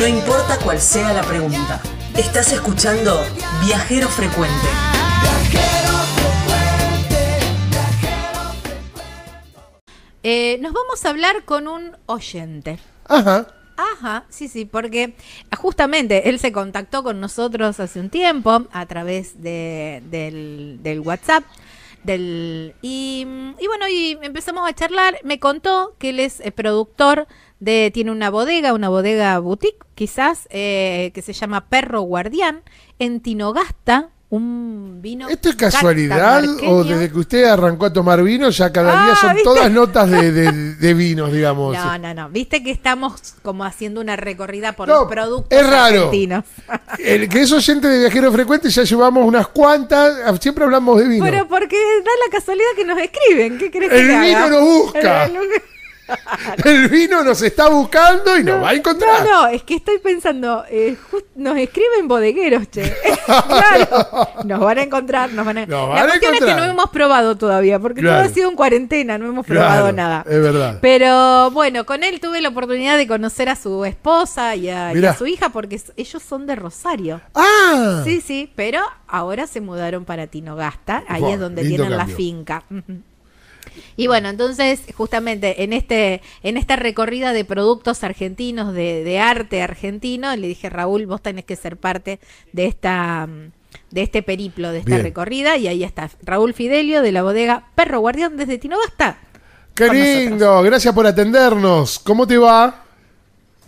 No importa cuál sea la pregunta. Estás escuchando Viajero Frecuente. Eh, nos vamos a hablar con un oyente. Ajá. Ajá, sí, sí, porque justamente él se contactó con nosotros hace un tiempo a través de, del, del WhatsApp. Del, y, y bueno, y empezamos a charlar. Me contó que él es eh, productor de, tiene una bodega, una bodega boutique, quizás, eh, que se llama Perro Guardián, en Tinogasta, un vino. ¿Esto es casualidad o desde que usted arrancó a tomar vino ya cada día Ah, son ¿viste? todas notas de, de- de vinos, digamos? No, no, no. Viste que estamos como haciendo una recorrida por No, los productos es raro. argentinos. El que es oyente de viajero frecuente ya llevamos unas cuantas, siempre hablamos de vino. Pero porque da la casualidad que nos escriben. ¿Qué crees El que haga? vino nos busca. El- el- El vino nos está buscando y nos va a encontrar. No, no, es que estoy pensando, eh, just- nos escriben bodegueros, che. claro, nos van a encontrar, nos van a... Nos la van a cuestión es que encontrar. no hemos probado todavía, porque Claro. todo ha sido en cuarentena, no hemos Claro, probado nada. Es verdad. Pero bueno, con él tuve la oportunidad de conocer a su esposa y a, y a Mirá. su hija, porque ellos son de Rosario. Ah, Sí, sí, pero ahora se mudaron para Tinogasta, ahí Buah, es donde tienen cambio. la finca. Y bueno, entonces justamente en este en esta recorrida de productos argentinos, de, de arte argentino, le dije, Raúl, vos tenés que ser parte de esta de este periplo, de esta Bien. recorrida, y ahí está Raúl Fidelio de la bodega Perro Guardián desde Tinogasta. qué lindo. Gracias por atendernos. ¿Cómo te va?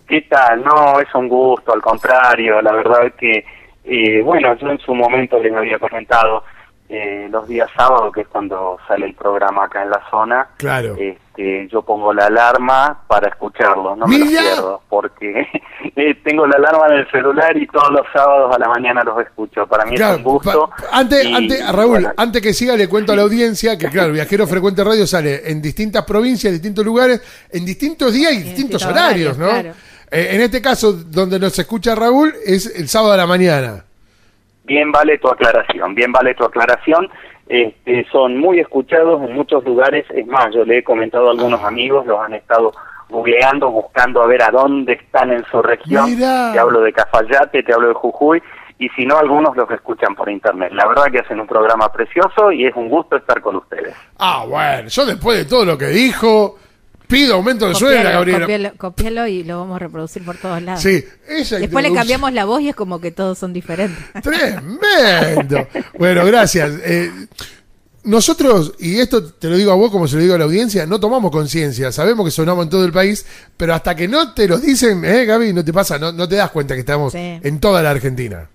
¿Qué tal? No, es un gusto, al contrario, la verdad es que, eh, bueno, yo en su momento les había comentado eh, los días sábados, que es cuando sale el programa acá en la zona, Claro. este, yo pongo la alarma para escucharlo, no me lo pierdo, porque eh, tengo la alarma en el celular y todos los sábados a la mañana los escucho. Para mí Claro, es un gusto. antes, y, antes, Raúl, bueno, antes que siga, le cuento a la audiencia que, claro, Viajero Frecuente Radio sale en distintas provincias, en distintos lugares, en distintos días y distintos distintos horarios, ¿no? Eh, en este caso, donde nos escucha Raúl, es el sábado a la mañana. Bien vale tu aclaración, bien vale tu aclaración. Este, son muy escuchados en muchos lugares. Es más, yo le he comentado a algunos amigos, los han estado googleando, buscando a ver a dónde están en su región. Mirá. Te hablo de Cafayate, te hablo de Jujuy, y si no, algunos los escuchan por internet. La verdad que hacen un programa precioso y es un gusto estar con ustedes. Ah, bueno, yo después de todo lo que dijo, pido aumento de sueldo, Gabriela. copialo, copialo y lo vamos a reproducir por todos lados. Sí, Después le cambiamos la voz y es como que todos son diferentes. Tremendo. Bueno, gracias. Eh, nosotros, y esto te lo digo a vos como se lo digo a la audiencia, no tomamos conciencia. Sabemos que sonamos en todo el país, pero hasta que no te lo dicen, ¿eh, Gaby? No te pasa, no, no te das cuenta que estamos Sí. en toda la Argentina.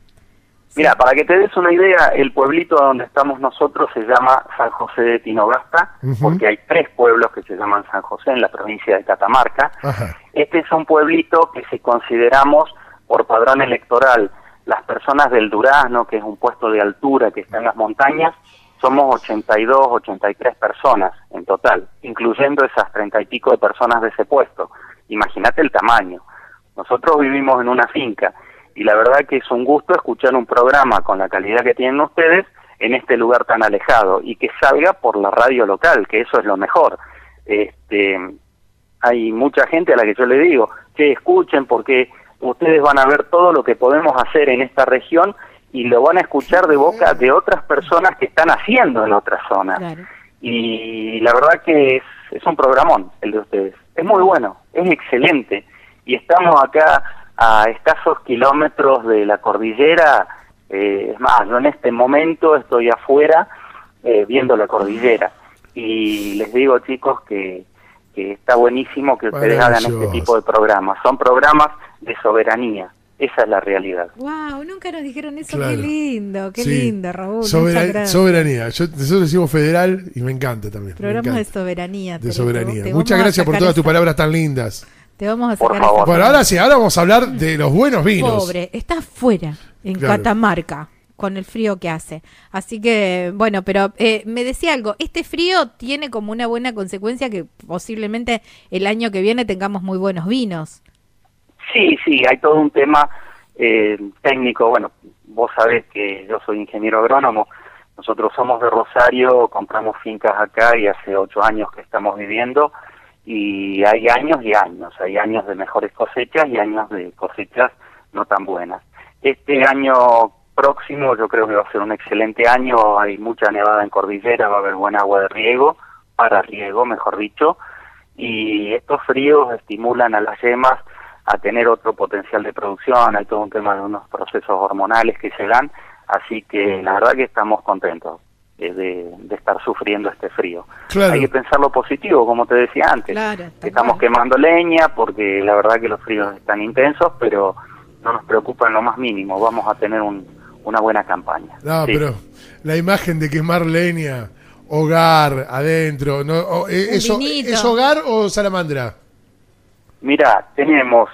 Mira, para que te des una idea, el pueblito donde estamos nosotros se llama San José de Tinogasta, porque hay tres pueblos que se llaman San José en la provincia de Catamarca. Ajá. Este es un pueblito que si consideramos por padrón electoral las personas del Durazno, que es un puesto de altura que está en las montañas, somos 82, 83 personas en total, incluyendo esas treinta y pico de personas de ese puesto. Imagínate el tamaño. Nosotros vivimos en una finca y la verdad que es un gusto escuchar un programa con la calidad que tienen ustedes en este lugar tan alejado y que salga por la radio local, que eso es lo mejor. Este, hay mucha gente a la que yo le digo que escuchen porque ustedes van a ver todo lo que podemos hacer en esta región y lo van a escuchar de boca de otras personas que están haciendo en otras zonas. Claro. Y la verdad que es, es un programón el de ustedes. Es muy bueno, es excelente. Y estamos acá a escasos kilómetros de la cordillera. eh, es más, yo en este momento estoy afuera eh, viendo la cordillera. Y les digo, chicos, que, que está buenísimo que ustedes hagan este tipo de programas. Son programas de soberanía. Esa es la realidad. Wow, nunca nos dijeron eso. Claro. Qué lindo, qué Sí. lindo, Raúl. Soberanía. Yo, nosotros decimos federal y me encanta también. Programas de soberanía. De soberanía. Muchas gracias por todas tus palabras tan lindas. Te vamos a Por sacar favor. esa- Bueno, ahora sí, ahora vamos a hablar de los buenos vinos. Pobre, está afuera, en Claro. Catamarca, con el frío que hace. Así que, bueno, pero eh, me decía algo, este frío tiene como una buena consecuencia que posiblemente el año que viene tengamos muy buenos vinos. Sí, sí, hay todo un tema eh, técnico. Bueno, vos sabés que yo soy ingeniero agrónomo. Nosotros somos de Rosario, compramos fincas acá y hace ocho años que estamos viviendo. Y hay años y años, hay años de mejores cosechas y años de cosechas no tan buenas. Este año próximo yo creo que va a ser un excelente año, hay mucha nevada en cordillera, va a haber buen agua de riego, para riego mejor dicho, y estos fríos estimulan a las yemas a tener otro potencial de producción, hay todo un tema de unos procesos hormonales que se dan, así que la verdad que estamos contentos eh, de, estar sufriendo este frío. Hay que pensar lo positivo, como te decía antes. Estamos quemando leña porque la verdad que los fríos están intensos, pero no nos preocupa en lo más mínimo, vamos a tener una buena campaña. No, pero la imagen de quemar leña hogar adentro. No, eh, eso, ¿Es hogar o salamandra? Mira, tenemos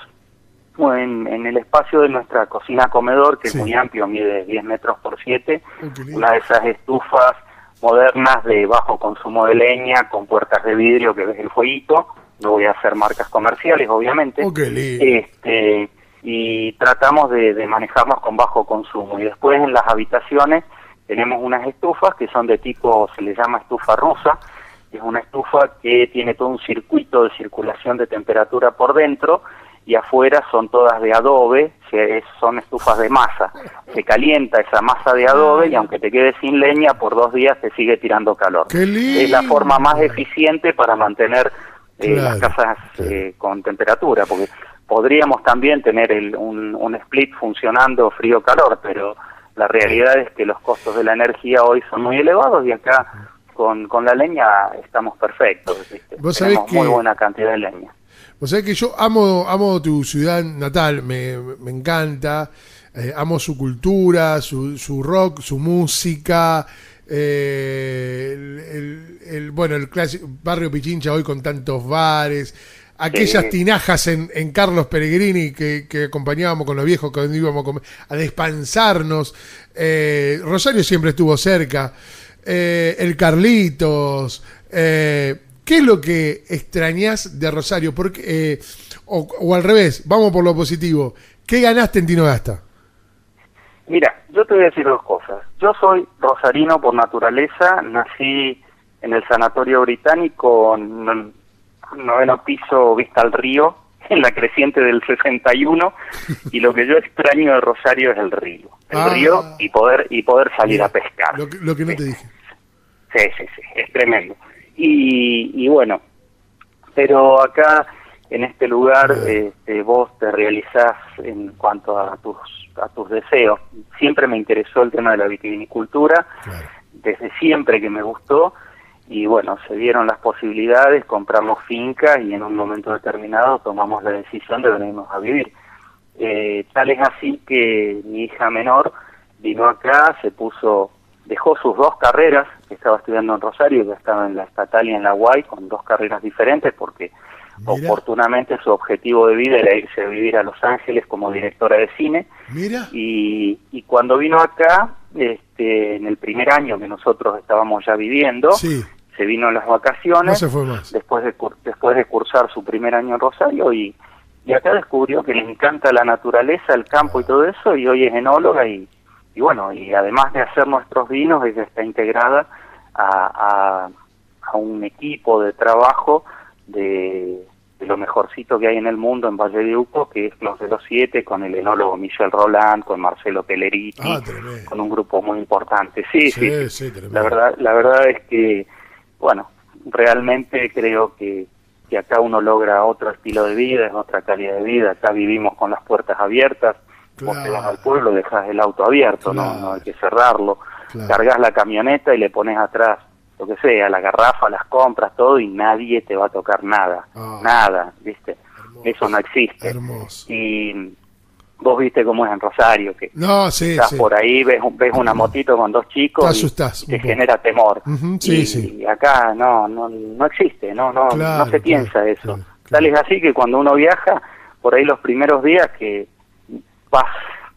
en, en, el espacio de nuestra cocina-comedor, que es muy amplio, mide 10 metros por 7, una de esas estufas modernas de bajo consumo de leña, con puertas de vidrio que ves el fueguito. No voy a hacer marcas comerciales, obviamente. este, y tratamos de, de manejarnos con bajo consumo. Y después en las habitaciones tenemos unas estufas que son de tipo, se le llama estufa rusa, es una estufa que tiene todo un circuito de circulación de temperatura por dentro y afuera son todas de adobe, son estufas de masa. Se calienta esa masa de adobe y aunque te quedes sin leña, por dos días te sigue tirando calor. Es la forma más eficiente para mantener eh, las casas eh, con temperatura, porque podríamos también tener el, un, un split funcionando frío-calor, pero la realidad es que los costos de la energía hoy son muy elevados y acá con, con la leña estamos perfectos. Tenemos muy buena cantidad de leña. Vos sabés que yo amo, amo tu ciudad natal, me, me encanta, eh, amo su cultura, su, su rock, su música. Eh, el, bueno, el clásico barrio Pichincha hoy con tantos bares, aquellas tinajas en, en, Carlos Pellegrini que, que, acompañábamos con los viejos cuando íbamos a despansarnos. Eh, Rosario siempre estuvo cerca. Eh, el Carlitos. Eh, ¿Qué es lo que extrañas de Rosario? Porque, o, o, al revés, vamos por lo positivo. ¿Qué ganaste en Tino Gasta? Mira, yo te voy a decir dos cosas. Yo soy rosarino por naturaleza, nací en el Sanatorio Británico, noveno piso vista al río, en la creciente del 61, y lo que yo extraño de Rosario es el río. El ah. río y poder y poder salir a pescar. Lo que, no te dije. Sí, sí, sí, es tremendo. Y, y bueno, pero acá, en este lugar, este, vos te realizás en cuanto a tus, a tus deseos. Siempre me interesó el tema de la vitivinicultura, desde siempre que me gustó, y bueno, se dieron las posibilidades, compramos fincas y en un momento determinado tomamos la decisión de venirnos a vivir. Eh, tal es así que mi hija menor vino acá, se puso, dejó sus dos carreras, que estaba estudiando en Rosario, que estaba en la estatal y en la UAI, con dos carreras diferentes, porque oportunamente su objetivo de vida era irse a vivir a Los Ángeles como directora de cine. Mira. Y, y cuando vino acá, este, en el primer año que nosotros estábamos ya viviendo, se vino en las vacaciones, después de después de cursar su primer año en Rosario y, y acá descubrió que le encanta la naturaleza, el campo y todo eso y hoy es enóloga y, y bueno, y además de hacer nuestros vinos, ella está integrada a, a, a un equipo de trabajo de, lo mejorcito que hay en el mundo en Valle de Uco, que es Los de los Siete, con el enólogo Michel Roland, con Marcelo Pelleriti, ah, con un grupo muy importante. Sí, sí, sí, la verdad, la verdad es que, bueno, realmente creo que, que acá uno logra otro estilo de vida, es otra calidad de vida, acá vivimos con las puertas abiertas, vos te vas al pueblo, dejas el auto abierto, no, no hay que cerrarlo, cargas la camioneta y le pones atrás lo que sea, la garrafa, las compras, todo, y nadie te va a tocar nada, ah. nada, ¿viste? Eso no existe. Y vos viste cómo es en Rosario, que no, sí, estás por ahí, ves, ves una motito con dos chicos y te genera temor. y, acá no, no, no existe, no, no, no se piensa eso. Tal es así que cuando uno viaja, por ahí los primeros días que vas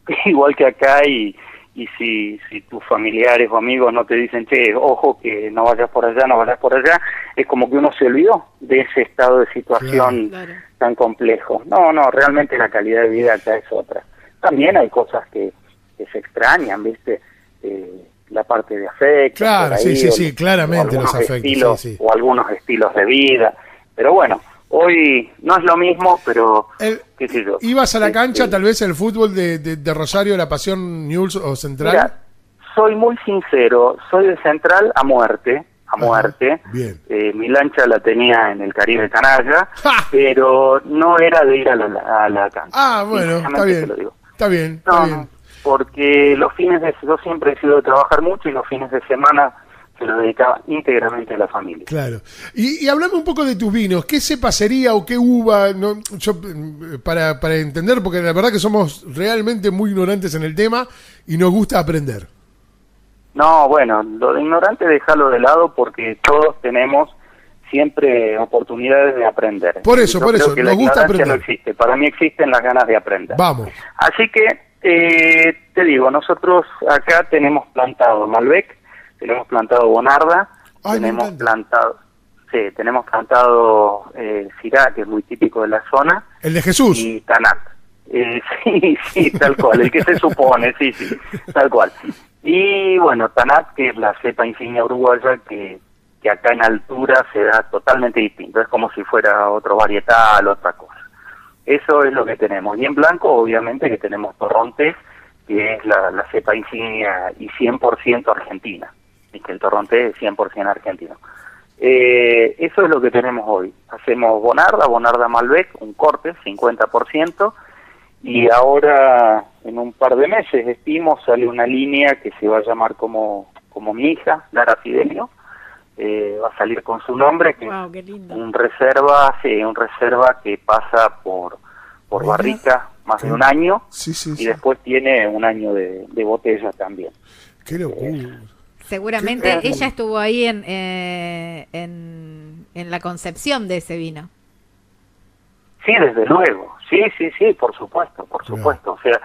igual que acá y y si, si tus familiares o amigos no te dicen, che, ojo que no vayas por allá, no vayas por allá, es como que uno se olvidó de ese estado de situación tan complejo. No, no, realmente la calidad de vida acá es otra. También hay cosas que, se extrañan, ¿viste? Eh, la parte de afecto. Claro, sí, sí, sí, claramente los afectos. o algunos estilos de vida, Pero bueno, hoy no es lo mismo, pero El- qué sé yo. ¿Ibas a la cancha tal vez el fútbol de, de- de Rosario, la Pasión News o Central? Mira, soy muy sincero, soy de Central a muerte, a Ajá, muerte. bien. Eh, mi lancha la tenía en el Caribe Canalla, ¡Ja! pero no era de ir a la, a la cancha. Ah, bueno, está bien. Está bien, está no, bien. porque los fines de yo siempre he sido de trabajar mucho y los fines de semana se lo dedicaba íntegramente a la familia. Claro. Y, y hablame un poco de tus vinos. ¿Qué cepa sería o qué uva? No, yo, mm, para, para entender, porque la verdad que somos realmente muy ignorantes en el tema y nos gusta aprender. No, bueno, lo de ignorante déjalo de lado porque todos tenemos siempre oportunidades de aprender. Por eso, Yo por eso, que nos la gusta aprender. no existe. Para mí existen las ganas de aprender. Vamos. Así que eh, te digo, nosotros acá tenemos plantado Malbec, tenemos plantado Bonarda, Ay, tenemos plantado, sí, tenemos plantado eh, Syrah, que es muy típico de la zona, El de Jesús. y Tanat. Eh, sí, sí, tal cual, el que se supone, sí, sí, tal cual. Y bueno, Tanat, que es la cepa insignia uruguaya que, que acá en altura se da totalmente distinto, es como si fuera otro varietal, otra cosa. Eso es lo que tenemos. Y en blanco, obviamente, que tenemos Torrontés, que es la, la cepa insignia y 100% argentina. Y que el Torrontés es 100% argentino. Eh, eso es lo que tenemos hoy. Hacemos Bonarda, Bonarda Malbec, un corte, 50%. Y ahora, en un par de meses, estimo, sale una línea que se va a llamar como, como mi hija, Lara Fidelio. Eh, va a salir con su nombre, que Wow, qué lindo. un reserva, sí, un reserva que pasa por, por Mira. barrica más de un año Sí, sí, y sí. después tiene un año de, de botella también. Qué locura. Seguramente ella estuvo ahí en, eh, en, en la concepción de ese vino. Sí, desde luego. Sí, sí, sí, por supuesto, por supuesto. O sea,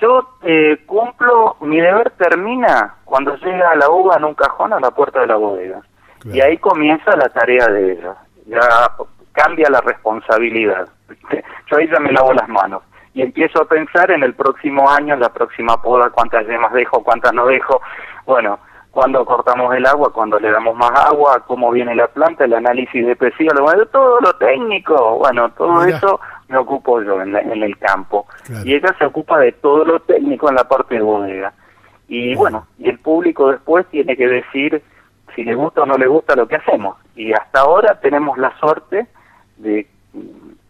yo eh, cumplo, mi deber termina cuando llega la uva en un cajón a la puerta de la bodega. Claro. Y ahí comienza la tarea de ella. Ya cambia la responsabilidad. Yo ahí ya me lavo las manos. Y empiezo a pensar en el próximo año, en la próxima poda, cuántas yemas dejo, cuántas no dejo. Bueno, cuándo cortamos el agua, cuándo le damos más agua, cómo viene la planta, el análisis de pecíolo, bueno, todo lo técnico. Bueno, todo eso me ocupo yo en, la- en el campo. Claro. Y ella se ocupa de todo lo técnico en la parte de bodega. Y bueno, y el público después tiene que decir si le gusta o no le gusta lo que hacemos. Y hasta ahora tenemos la suerte de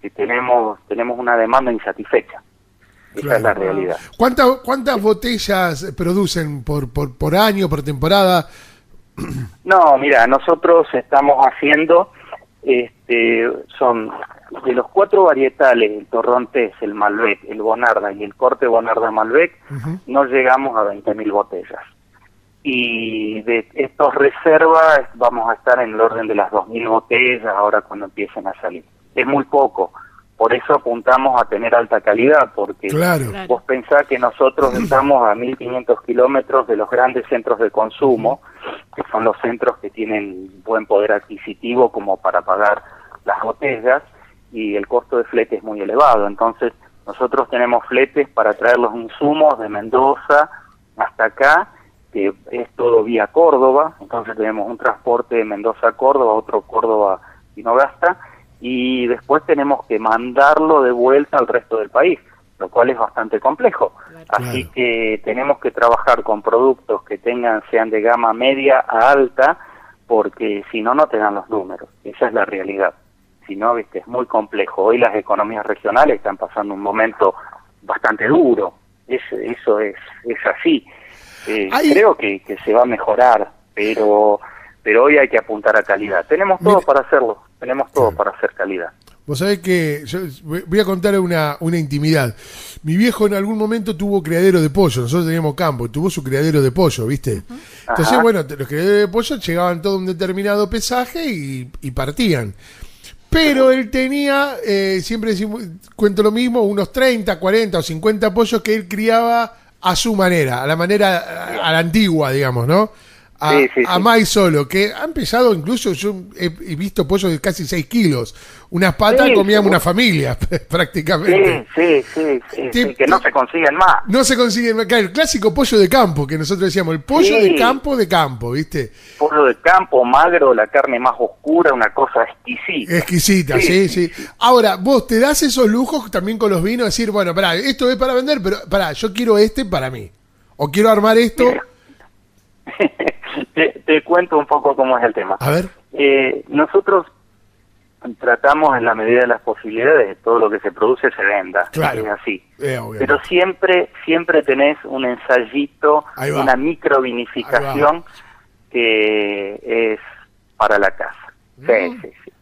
que tenemos tenemos una demanda insatisfecha. Esa Claro. es la realidad. ¿Cuántas, ¿Cuántas botellas producen por, por, por año, por temporada? No, mira, nosotros estamos haciendo, este, son de los cuatro varietales, el Torrontés, el Malbec, el Bonarda y el corte Bonarda Malbec, no llegamos a 20.000 botellas. Y de estos reservas vamos a estar en el orden de las 2.000 botellas ahora cuando empiecen a salir. Es muy poco, por eso apuntamos a tener alta calidad, porque Claro. Vos pensás que nosotros estamos a 1500 kilómetros de los grandes centros de consumo, que son los centros que tienen buen poder adquisitivo como para pagar las botellas, y el costo de flete es muy elevado. Entonces, nosotros tenemos fletes para traer los insumos de Mendoza hasta acá, que es todo vía Córdoba. Entonces, tenemos un transporte de Mendoza a Córdoba, otro Córdoba y Nogasta, y después tenemos que mandarlo de vuelta al resto del país, lo cual es bastante complejo. Así Claro. que tenemos que trabajar con productos que tengan sean de gama media a alta, porque si no no te dan los números. Esa es la realidad. Si no, viste, es muy complejo. Hoy las economías regionales están pasando un momento bastante duro. Es, eso es, es así. Eh, Creo que, que se va a mejorar, pero pero hoy hay que apuntar a calidad. Tenemos todo para hacerlo. Tenemos todo Claro. para hacer calidad. Vos sabés que yo voy a contar una, una intimidad. Mi viejo en algún momento tuvo criadero de pollo. Nosotros teníamos campo y tuvo su criadero de pollo, ¿viste? Entonces, Ajá. bueno, los criaderos de pollo llegaban todo un determinado pesaje y, y partían. Pero él tenía, eh, siempre decimos, cuento lo mismo, unos 30, 40 o 50 pollos que él criaba a su manera, a la manera, a la antigua, digamos, ¿no? A, Sí, sí, a sí. Mai solo, que han pesado incluso, yo he, he visto pollos de casi 6 kilos. Unas patas sí. una familia, prácticamente. Sí, sí, sí, que no se consiguen más. No se consigue, claro, el clásico pollo de campo, que nosotros decíamos, el pollo de campo de campo, ¿viste? Pollo de campo, magro, la carne más oscura, una cosa exquisita. Exquisita, sí, sí, Sí, Ahora, vos te das esos lujos también con los vinos, decir, bueno, pará, esto es para vender, pero pará, yo quiero este para mí. O quiero armar esto. Te, te cuento un poco cómo es el tema. A ver. Eh, nosotros tratamos en la medida de las posibilidades de todo lo que se produce se venda. Claro. Es así. Eh. Pero siempre, siempre tenés un ensayito, una microvinificación que es para la casa. Sí, Mm. sí, sí.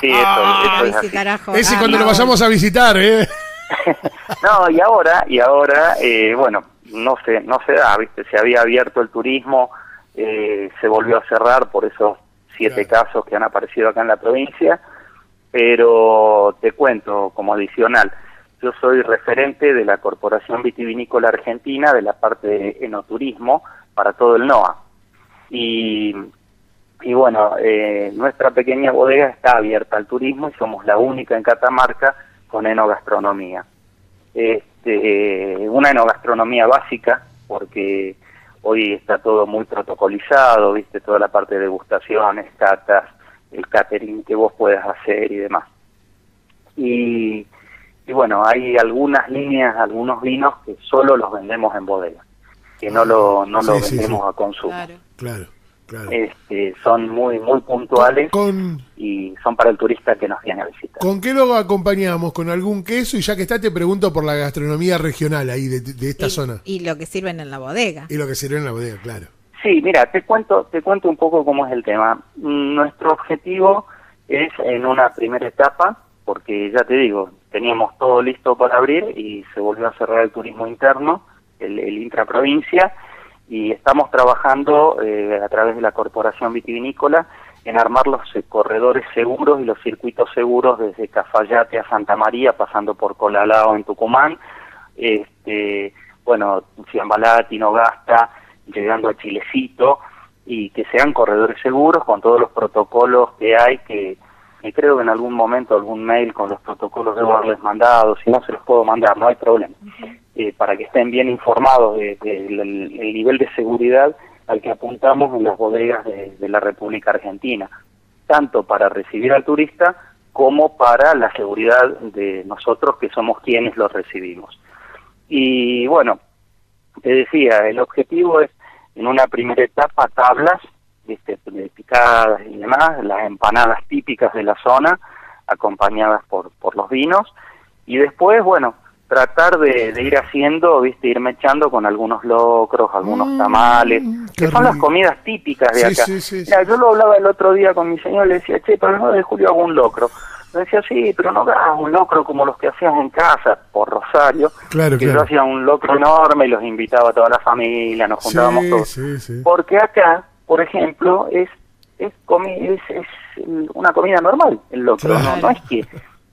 Sí, eso, Ah, eso Ay, es sí, así. carajo. Ese Ah, cuando lo vayamos a visitar, ¿eh? No, y ahora, y ahora, eh, bueno, no se, no se da, ¿viste? Se había abierto el turismo, eh, se volvió a cerrar por esos siete Claro. casos que han aparecido acá en la provincia, pero te cuento como adicional, yo soy referente de la Corporación Vitivinícola Argentina de la parte de enoturismo para todo el NOA. Y, y bueno, eh, nuestra pequeña bodega está abierta al turismo y somos la única en Catamarca con enogastronomía. Este, una enogastronomía básica, porque hoy está todo muy protocolizado, viste, toda la parte de degustaciones, catas, el catering que vos puedas hacer y demás. Y, y bueno, hay algunas líneas, algunos vinos que solo los vendemos en bodega, que no lo, no lo Sí, sí, vendemos sí. a consumo. Claro. Claro, claro. Este, son muy, muy puntuales Con, y son para el turista que nos viene a visitar. ¿Con qué lo acompañamos? ¿Con algún queso? Y ya que está, te pregunto por la gastronomía regional ahí de, de esta y, zona. y lo que sirven en la bodega. Y lo que sirve en la bodega, claro. Sí, mira, te cuento, te cuento un poco cómo es el tema. Mm, Nuestro objetivo es en una primera etapa, porque ya te digo, teníamos todo listo para abrir y se volvió a cerrar el turismo interno, el, el intraprovincia, y estamos trabajando eh, a través de la Corporación Vitivinícola en armar los eh, corredores seguros y los circuitos seguros desde Cafayate a Santa María, pasando por Colalao en Tucumán, este, bueno, Ciambalá, Tinogasta, llegando a Chilecito, y que sean corredores seguros con todos los protocolos que hay, que, que creo que en algún momento algún mail con los protocolos debo haberles mandado, si no se los puedo mandar, no hay problema, eh, para que estén bien informados del de, el, el nivel de seguridad al que apuntamos en las bodegas de, la República Argentina, tanto para recibir al turista como para la seguridad de nosotros que somos quienes los recibimos. Y bueno, te decía, el objetivo es en una primera etapa tablas, de picadas y demás, las empanadas típicas de la zona, acompañadas por, por los vinos, y después, bueno, tratar de, de ir haciendo, viste, irme echando con algunos locros, algunos Mm, tamales, qué que son las comidas típicas de Sí, acá. sí, sí, Mira, sí. yo lo hablaba el otro día con mi señor, le decía, che, pero no de Julio hago un locro. Me decía, sí, pero no hagas un locro como los que hacías en casa, por Rosario, Claro, que claro. yo hacía un locro enorme y los invitaba a toda la familia, nos juntábamos todos. sí, sí. Porque acá, por ejemplo, es es, comi es, es una comida normal el locro, Claro. no, no es que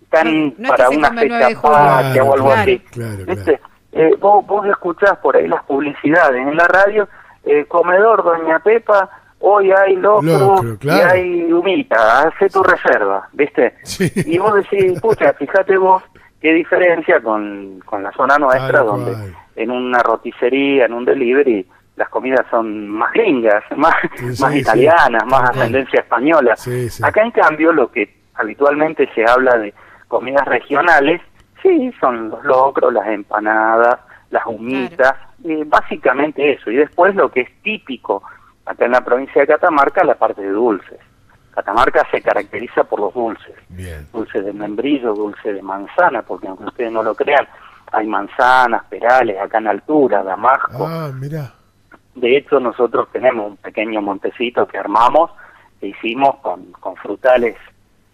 tan No- no para una come el 9 fecha patria o algo Claro, así. claro, ¿Viste? Eh, vos, vos escuchás por ahí las publicidades en la radio, eh, comedor Doña Pepa, hoy hay locro, claro. y hay humita, hace tu reserva, ¿viste? Sí. Y vos decís, pucha, fíjate vos qué diferencia con, con la zona nuestra, donde en una roticería, en un delivery, las comidas son más gringas, más, Sí, más sí, italianas, más ascendencia española. Acá en cambio lo que habitualmente se habla de comidas regionales, sí, son los locros, las empanadas, las humitas, eh, básicamente eso. Y después lo que es típico acá en la provincia de Catamarca, la parte de dulces. Catamarca se caracteriza por los dulces Bien. dulce de membrillo, dulce de manzana, porque aunque ustedes no lo crean, hay manzanas, perales acá en altura, damasco. Ah, mira. De hecho, nosotros tenemos un pequeño montecito que armamos, que hicimos con, con frutales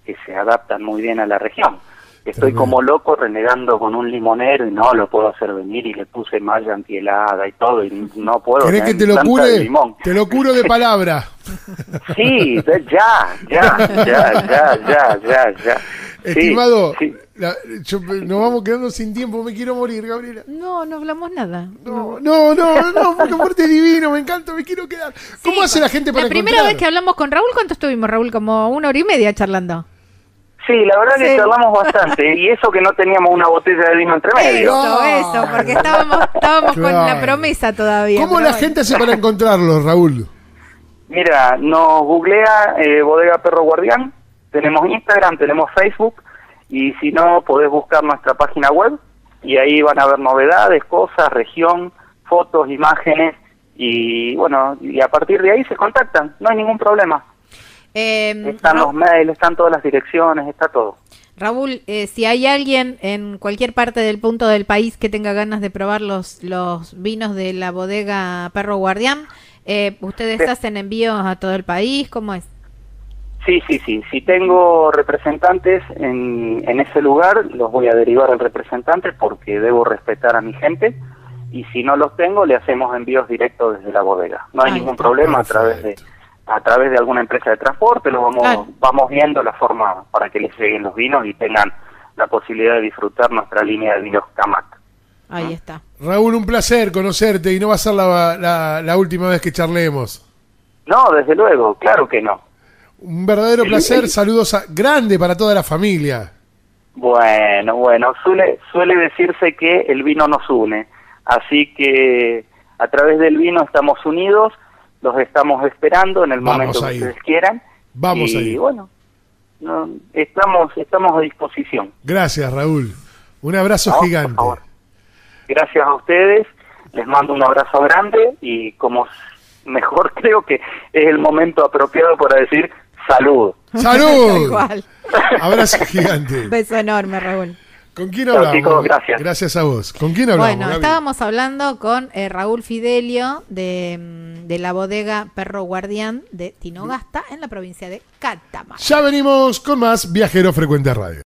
que se adaptan muy bien a la región. Estoy como loco renegando con un limonero y no lo puedo hacer venir y le puse malla antihelada y todo y no puedo. ¿Querés que te lo cure? limón. Te lo curo de palabra. Sí, ya, ya, ya, ya, ya, ya, ya. Sí, Estimado, sí. la- yo- nos vamos quedando sin tiempo, me quiero morir, Gabriela. No, no hablamos nada. No, no, no, no, porque aparte es divino, me encanta, me quiero quedar. ¿Cómo hace la gente para La primera encontrar? vez que hablamos con Raúl, ¿cuánto estuvimos, Raúl? Como una hora y media charlando. Sí, la verdad que Sí. charlamos bastante y eso que no teníamos una botella de vino entre medio. Eso, eso, porque estábamos, estábamos con la promesa todavía. ¿Cómo la bueno. gente hace para encontrarlos, Raúl? Mira, nos googlea eh, Bodega Perro Guardián, tenemos Instagram, tenemos Facebook y si no podés buscar nuestra página web y ahí van a ver novedades, cosas, región, fotos, imágenes y bueno, y a partir de ahí se contactan, no hay ningún problema. Eh, Están Ra- los mails, están todas las direcciones, está todo. Raúl, eh, si hay alguien en cualquier parte del punto del país que tenga ganas de probar los, los vinos de la bodega Perro Guardián, eh, ¿ustedes Sí. hacen envíos a todo el país? ¿Cómo es? Sí, sí, sí. Si tengo representantes en, en ese lugar, los voy a derivar al representante porque debo respetar a mi gente. Y si no los tengo, le hacemos envíos directos desde la bodega. No hay ningún problema a través de. A través de alguna empresa de transporte. Lo vamos Claro. vamos viendo la forma para que les lleguen los vinos y tengan la posibilidad de disfrutar nuestra línea de vinos Camac. Ahí está. Raúl, un placer conocerte y no va a ser la, la- la última vez que charlemos. No, desde luego, claro que no. Un verdadero placer, saludos a- grande para toda la familia. Bueno, bueno, suele, suele decirse que el vino nos une, así que a través del vino estamos unidos, los estamos esperando en el Vamos momento que ustedes quieran. Vamos y bueno, no, estamos, estamos a disposición. Gracias, Raúl. Un abrazo No, por gigante. favor. Gracias a ustedes, les mando un abrazo grande y como mejor creo que es el momento apropiado para decir salud. ¡Salud! Abrazo gigante. Beso enorme, Raúl. ¿Con quién Chao, hablamos? chicos, gracias. Gracias a vos. ¿Con quién hablamos? Bueno, Gaby? estábamos hablando con eh, Raúl Fidelio de, mm, de la bodega Perro Guardián de Tinogasta en la provincia de Catamarca. Ya venimos con más Viajero Frecuente Radio.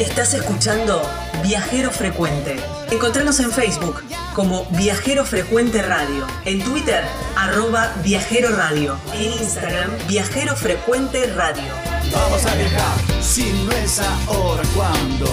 Estás escuchando Viajero Frecuente. Encontranos en Facebook como Viajero Frecuente Radio, en Twitter arroba Viajero Radio, en Instagram Viajero Frecuente Radio. Vamos a viajar, si no es ahora, ¿cuándo?